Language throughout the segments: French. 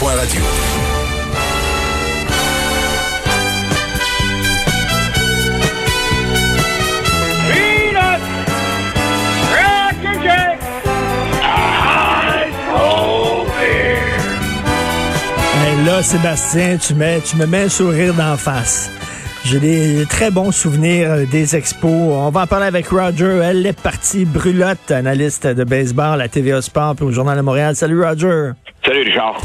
Point Radio. Hey, là, Sébastien, tu, mets, tu me mets un sourire d'en face. J'ai des très bons souvenirs euh, des expos. On va en parler avec Roger. Elle est partie brulotte, analyste de baseball à TVA Sport et au Journal de Montréal. Salut Roger. Salut Richard.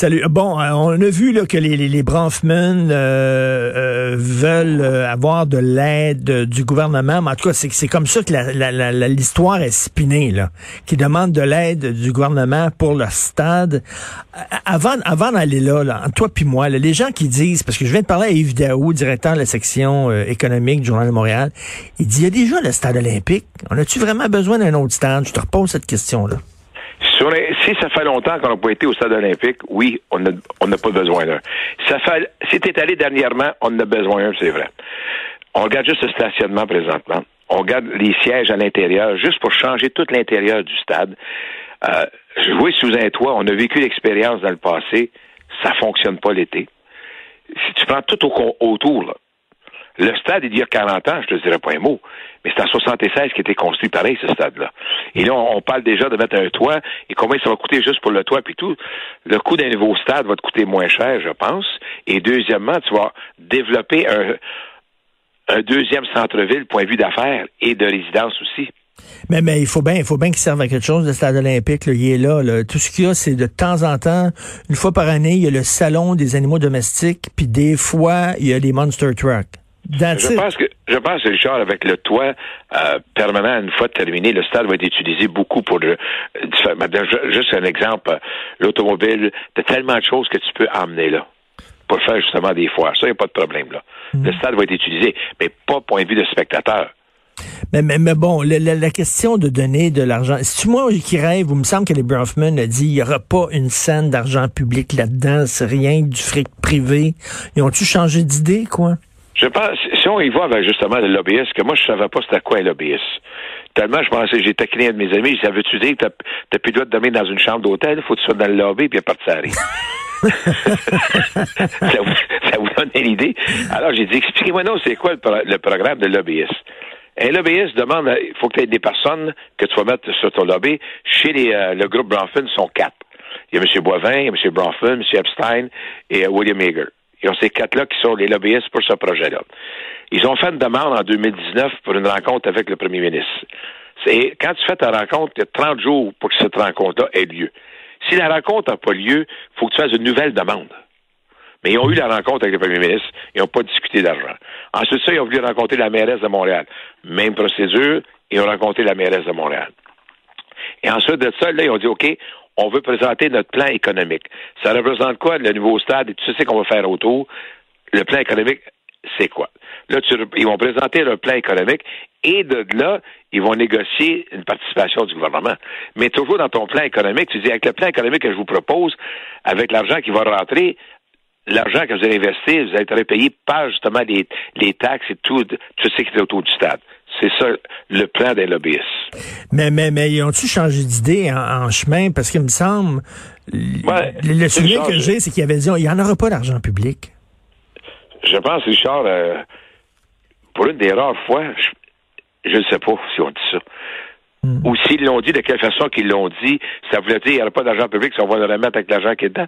Salut. Bon, euh, on a vu là, que les, les, les euh, euh, veulent avoir de l'aide du gouvernement. Mais en tout cas, c'est, comme ça que l'histoire est spinée, là, qui demande de l'aide du gouvernement pour le stade. Avant, avant d'aller là, là, toi puis moi, là, les gens qui disent, parce que je viens de parler à Yves Daou, directeur de la section économique du Journal de Montréal, il dit, il y a déjà le stade olympique. On a-tu vraiment besoin d'un autre stade? Je te repose cette question-là. Si ça fait longtemps qu'on n'a pas été au stade olympique, oui, on n'a on pas besoin d'un. Ça fait, t'es allé dernièrement, on en a besoin d'un, c'est vrai. On regarde juste le stationnement présentement. On regarde les sièges à l'intérieur, juste pour changer tout l'intérieur du stade. Euh, jouer sous un toit, on a vécu l'expérience dans le passé, ça fonctionne pas l'été. Si tu prends tout au, autour, là, le stade, il y a 40 ans, je te dirais pas un mot, mais c'est en 76 qui a été construit pareil, ce stade-là. Et là, on, parle déjà de mettre un toit, et combien ça va coûter juste pour le toit, puis tout. Le coût d'un nouveau stade va te coûter moins cher, je pense. Et deuxièmement, tu vas développer un, un deuxième centre-ville, point de vue d'affaires et de résidence aussi. Mais, mais il faut bien, il faut bien qu'il serve à quelque chose, le stade olympique, là, il est là, là. Tout ce qu'il y a, c'est de temps en temps, une fois par année, il y a le salon des animaux domestiques, puis des fois, il y a les monster trucks. Je pense que je pense Richard avec le toit euh, permanent une fois terminé, le stade va être utilisé beaucoup pour le, juste un exemple, l'automobile, t'as tellement de choses que tu peux emmener là pour faire justement des foires. Ça, il n'y a pas de problème là. Mm. Le stade va être utilisé, mais pas point de vue de spectateur. Mais, mais, mais bon, la, la, la, question de donner de l'argent, c'est moi qui rêve, il me semble que les Bronfman a dit il n'y aura pas une scène d'argent public là-dedans, c'est rien du fric privé. Ils ont-tu changé d'idée, quoi? Je pense, si on y va avec justement le lobbyiste, que moi je savais pas c'était quoi un lobbyiste. Tellement je pensais, j'ai taquiné un de mes amis, ça veut-tu dire que t'as, t'as plus le droit de dormir dans une chambre d'hôtel, faut que tu sois dans le lobby, puis il parti à ça, vous, ça vous donne une idée? Alors j'ai dit, expliquez-moi non, c'est quoi le, programme de lobbyiste? Un lobbyiste demande, il faut que tu aies des personnes que tu vas mettre sur ton lobby. Chez les, euh, le groupe Bronfman, sont quatre. Il y a M. Boivin, il y a M. Bronfman, M. Epstein et euh, William Hager. Ils ont ces quatre-là qui sont les lobbyistes pour ce projet-là. Ils ont fait une demande en 2019 pour une rencontre avec le premier ministre. C'est quand tu fais ta rencontre, il y a 30 jours pour que cette rencontre-là ait lieu. Si la rencontre n'a pas lieu, il faut que tu fasses une nouvelle demande. Mais ils ont eu la rencontre avec le premier ministre, ils n'ont pas discuté d'argent. Ensuite, ça, ils ont voulu rencontrer la mairesse de Montréal. Même procédure, ils ont rencontré la mairesse de Montréal. Et ensuite de ça, là, ils ont dit, OK, on veut présenter notre plan économique. Ça représente quoi, le nouveau stade? Et tu sais qu'on va faire autour? Le plan économique, c'est quoi? Là, ils vont présenter leur plan économique et de là, ils vont négocier une participation du gouvernement. Mais toujours dans ton plan économique, tu dis, avec le plan économique que je vous propose, avec l'argent qui va rentrer, l'argent que vous allez investir, vous allez être payé par justement les, les taxes et tout, tout ce qui est autour du stade. C'est ça le plan des lobbyistes. Mais, mais, mais ils ont-tu changé d'idée en, chemin? Parce qu'il me semble, le, souvenir que j'ai, c'est qu'ils avaient dit, il n'y en aura pas d'argent public. Je pense, Richard, euh, pour une des rares fois, je ne sais pas si on dit ça. Hmm. Ou s'ils l'ont dit, de quelle façon qu'ils l'ont dit, ça voulait dire qu'il n'y aura pas d'argent public, si on va le remettre avec l'argent qui est dedans.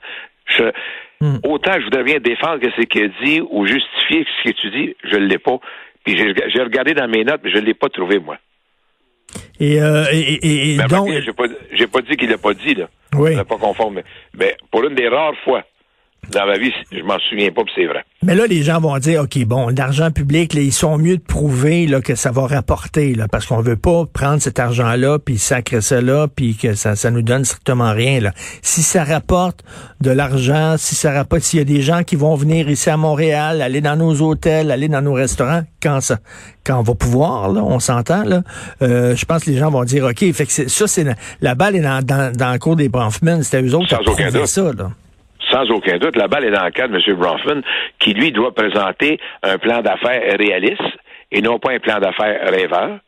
Hmm. Autant je voudrais bien défendre que c'est qu'il dit ou justifier ce que tu dis, je ne l'ai pas. Puis j'ai regardé dans mes notes, mais je ne l'ai pas trouvé, moi. Et, euh, et, et, donc... J'ai pas, pas dit qu'il l'a pas dit, là. Oui. pas conforme. Mais pour une des rares fois dans ma vie, je m'en souviens pas, c'est vrai. Mais là, les gens vont dire, OK, bon, l'argent public, là, ils sont mieux de prouver là, que ça va rapporter, là, parce qu'on veut pas prendre cet argent-là, puis sacrer ça là, puis que ça, ça nous donne strictement rien. Là. Si ça rapporte de l'argent, si ça rapporte, s'il y a des gens qui vont venir ici à Montréal, aller dans nos hôtels, aller dans nos restaurants, quand ça, quand on va pouvoir, là, on s'entend, là, euh, je pense que les gens vont dire, OK, fait que ça, c'est la, balle est dans, dans, dans le cours des Bronfman, c'était eux autres qui ont ça, là sans aucun doute, la balle est dans le cas de M. Bronfman, qui, lui, doit présenter un plan d'affaires réaliste et non pas un plan d'affaires rêveur.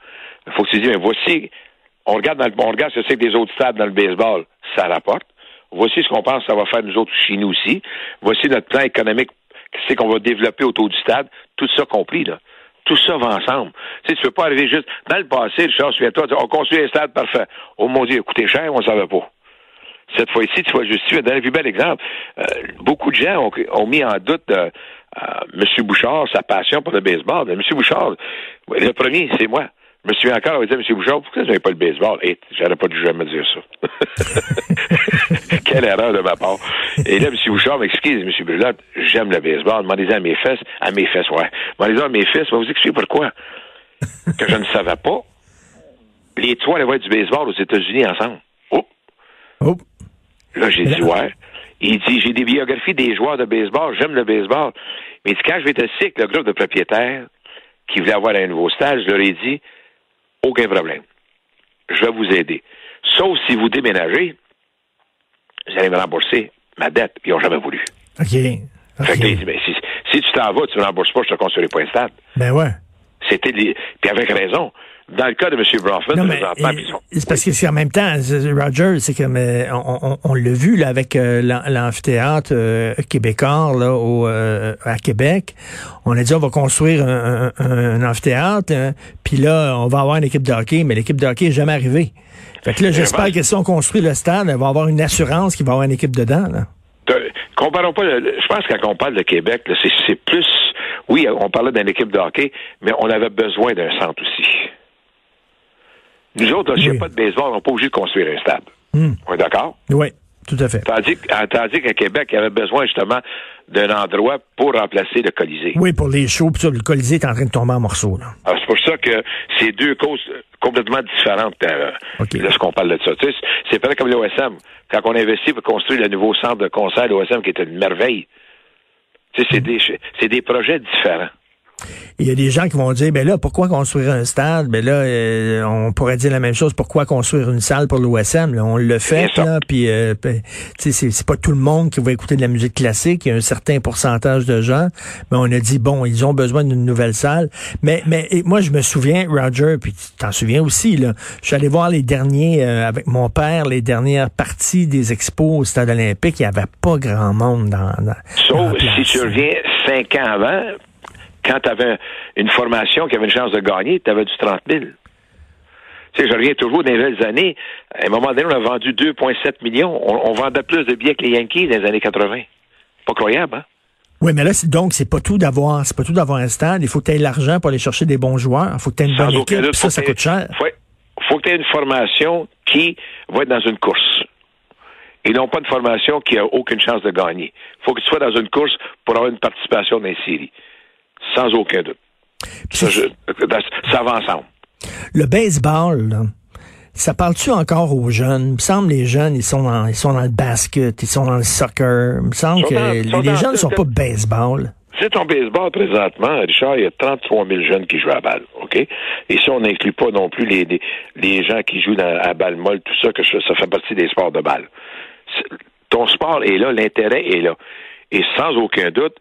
Il faut se dire, voici, on regarde, on regarde ce que c'est que des autres stades dans le baseball, ça rapporte. Voici ce qu'on pense que ça va faire nous autres chez nous aussi. Voici notre plan économique, c'est qu'on va développer autour du stade. Tout ça compris, là. Tout ça va ensemble. Tu sais, tu peux pas arriver juste. Dans le passé, Richard, souviens-toi, on construit un stade parfait. Oh mon Dieu, coûté cher, on ne savait pas. Cette fois-ci, tu vas justifier. Donner un plus bel exemple. Euh, beaucoup de gens ont, mis en doute euh, euh, M. Bouchard, sa passion pour le baseball. M. Bouchard, le premier, c'est moi. Je me souviens encore, on dit, M. Bouchard, pourquoi vous n'avez pas le baseball? Et j'aurais pas dû jamais dire ça. Quelle erreur de ma part. Et là, M. Bouchard m'excuse, M. Brulotte, j'aime le baseball. Demandez-en à mes fesses. À mes fesses, ouais. Demandez-en à mes fesses, je vais vous expliquer pourquoi. que je ne savais pas. Les trois allaient voir du baseball aux États-Unis ensemble. Là, j'ai dit, ouais. Il dit, j'ai des biographies des joueurs de baseball, j'aime le baseball. Mais quand je vais être assis avec le groupe de propriétaires qui voulait avoir un nouveau stage, je leur ai dit, aucun problème. Je vais vous aider. Sauf si vous déménagez, vous allez me rembourser ma dette. Ils n'ont jamais voulu. OK. Fait que, dit, ben, si, si, tu t'en vas, tu ne me rembourses pas, je te construirai pas un stade. Ben ouais. C'était Puis avec raison. Dans le cas de M. Bronfman, c'est parce que c'est en même temps, Roger, c'est que on, on, l'a vu là, avec euh, l'amphithéâtre euh, québécois là, au, euh, à Québec. On a dit on va construire un, un, amphithéâtre, hein, puis là, on va avoir une équipe de hockey, mais l'équipe de hockey n'est jamais arrivée. Fait que là, j'espère que si on construit le stade, on va avoir une assurance qu'il va y avoir une équipe dedans. Là. Comparons pas, je pense que quand on parle de Québec, c'est plus, oui, on parlait d'une équipe de hockey, mais on avait besoin d'un centre aussi. Nous autres, s'il n'y a pas de baseball, on n'est pas obligé de construire un stade. Hmm. On est d'accord? Oui, tout à fait. Tandis, tandis qu'à Québec, il y avait besoin justement d'un endroit pour remplacer le Colisée. Oui, pour les shows, puis le Colisée est en train de tomber en morceaux. c'est pour ça que c'est deux causes complètement différentes euh, lorsqu'on parle de ça. Tu sais, c'est pareil comme l'OSM. Quand on investit pour construire le nouveau centre de concert, l'OSM, qui est une merveille, tu sais, c'est hmm. des, des projets différents. Il y a des gens qui vont dire, ben là, pourquoi construire un stade? Ben là, euh, on pourrait dire la même chose. Pourquoi construire une salle pour l'OSM? On le fait, là, puis euh, ben, c'est pas tout le monde qui va écouter de la musique classique. Il y a un certain pourcentage de gens. Mais on a dit, bon, ils ont besoin d'une nouvelle salle. Mais, mais moi, je me souviens, Roger, puis tu t'en souviens aussi, là, je suis allé voir les derniers, euh, avec mon père, les dernières parties des expos au stade olympique. Il n'y avait pas grand monde dans, dans Sauf si tu reviens cinq ans avant, quand tu avais une formation qui avait une chance de gagner, tu avais du 30 000. Tu sais, je reviens toujours des nouvelles années. À un moment donné, on a vendu 2,7 millions. On, vendait plus de billets que les Yankees dans les années 80. Pas croyable, hein? Oui, mais là, donc, c'est pas tout d'avoir, c'est pas tout d'avoir un stade. Il faut que tu aies l'argent pour aller chercher des bons joueurs. Il faut que tu aies une bonne équipe. ça, ça coûte cher. Il faut que tu aies une formation qui va être dans une course. Et non pas une formation qui a aucune chance de gagner. Il faut que tu sois dans une course pour avoir une participation dans les séries sans aucun doute. Ça, va ensemble. Le baseball, ça parle-tu encore aux jeunes? Il me semble que les jeunes, ils sont dans, ils sont dans le basket, ils sont dans le soccer. Il me semble que les, jeunes ne sont pas baseball. C'est ton baseball présentement, Richard, il y a 33 000 jeunes qui jouent à balle, OK? Et si on n'inclut pas non plus les, les, gens qui jouent à balle molle, tout ça, que ça fait partie des sports de balle. Ton sport est là, l'intérêt est là. Et sans aucun doute,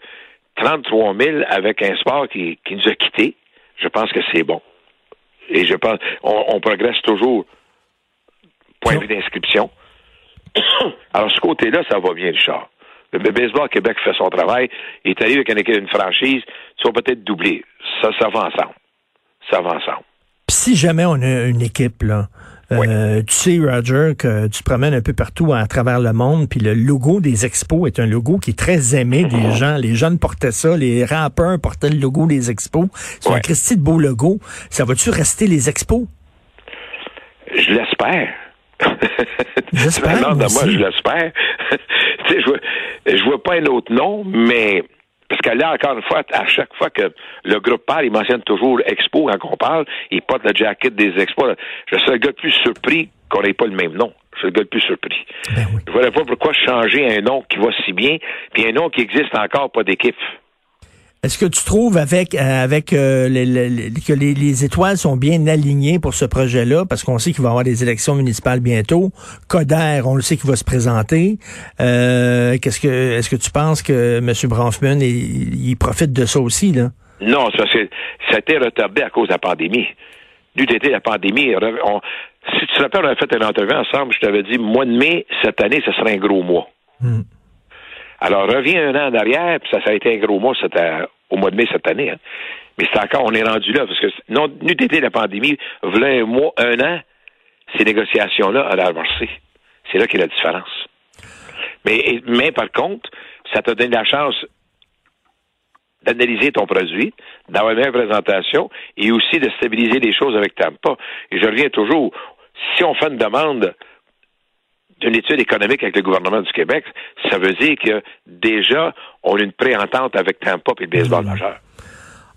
33 000 avec un sport qui, qui nous a quittés, je pense que c'est bon. Et je pense, on, progresse toujours. Point de vue d'inscription. Alors, ce côté-là, ça va bien, Richard. Le baseball Québec fait son travail. Il est arrivé avec une, franchise, tu vas peut-être doubler. Ça, ça va ensemble. Ça va ensemble. si jamais on a une équipe, là, euh, tu sais, Roger, que tu te promènes un peu partout à travers le monde, puis le logo des expos est un logo qui est très aimé des gens. Les jeunes portaient ça, les rappeurs portaient le logo des expos. C'est un Christy de beau logo. Ça va-tu rester les expos? Je l'espère. J'espère. moi, je l'espère. je vois, je vois pas un autre nom, mais parce que là, encore une fois, à chaque fois que le groupe parle, il mentionne toujours Expo quand on parle. Il porte le jacket des Expos. Je suis le gars le plus surpris qu'on n'ait pas le même nom. Je suis le gars le plus surpris. Ben je ne vois pas pourquoi changer un nom qui va si bien, puis un nom qui existe encore, pas d'équipe. Est-ce que tu trouves avec euh, avec euh, que les, étoiles sont bien alignées pour ce projet-là? Parce qu'on sait qu'il va y avoir des élections municipales bientôt. Coder, on le sait qu'il va se présenter. Euh, qu'est-ce que est-ce que tu penses que M. Bronfman il, profite de ça aussi là? Non, ça c'est ça a été retardé à cause de la pandémie. n'eût été la pandémie, si tu te rappelles, on a fait une entrevue ensemble, je t'avais dit, mois de mai, cette année, ce serait un gros mois. Hmm. Alors, reviens un an en arrière, puis ça, ça a été un gros mois au mois de mai cette année. Hein. Mais c'est encore, on est rendu là, parce que non, été la pandémie, voilà un mois, un an, ces négociations-là allaient avancer. C'est là qu'est la différence. Mais, mais par contre, ça t'a donné la chance d'analyser ton produit, d'avoir une présentation et aussi de stabiliser les choses avec Tampa. Et je reviens toujours, si on fait une demande d'une étude économique avec le gouvernement du Québec, ça veut dire que déjà, on a une préentente avec Tampa et le baseball mmh. majeur.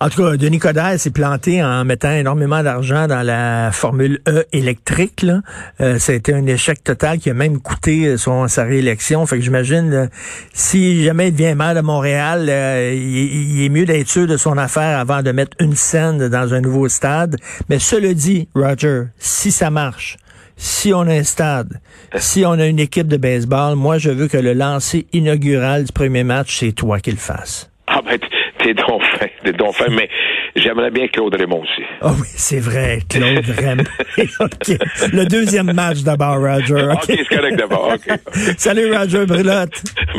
En tout cas, Denis Coderre s'est planté en mettant énormément d'argent dans la Formule E électrique. Là. Euh, ça a été un échec total qui a même coûté euh, son, sa réélection. Fait que j'imagine, si jamais il devient maire de Montréal, euh, il, est mieux d'être sûr de son affaire avant de mettre une scène dans un nouveau stade. Mais cela dit, Roger, si ça marche, si on a un stade, si on a une équipe de baseball, moi, je veux que le lancer inaugural du premier match, c'est toi qui le fasses. Ah ben, t'es donc fin, t'es donc fin, mais j'aimerais bien Claude Raymond aussi. Ah oui, c'est vrai, Claude Raymond. Le deuxième match d'abord, Roger. OK, c'est correct d'abord. Salut, Roger Brulotte.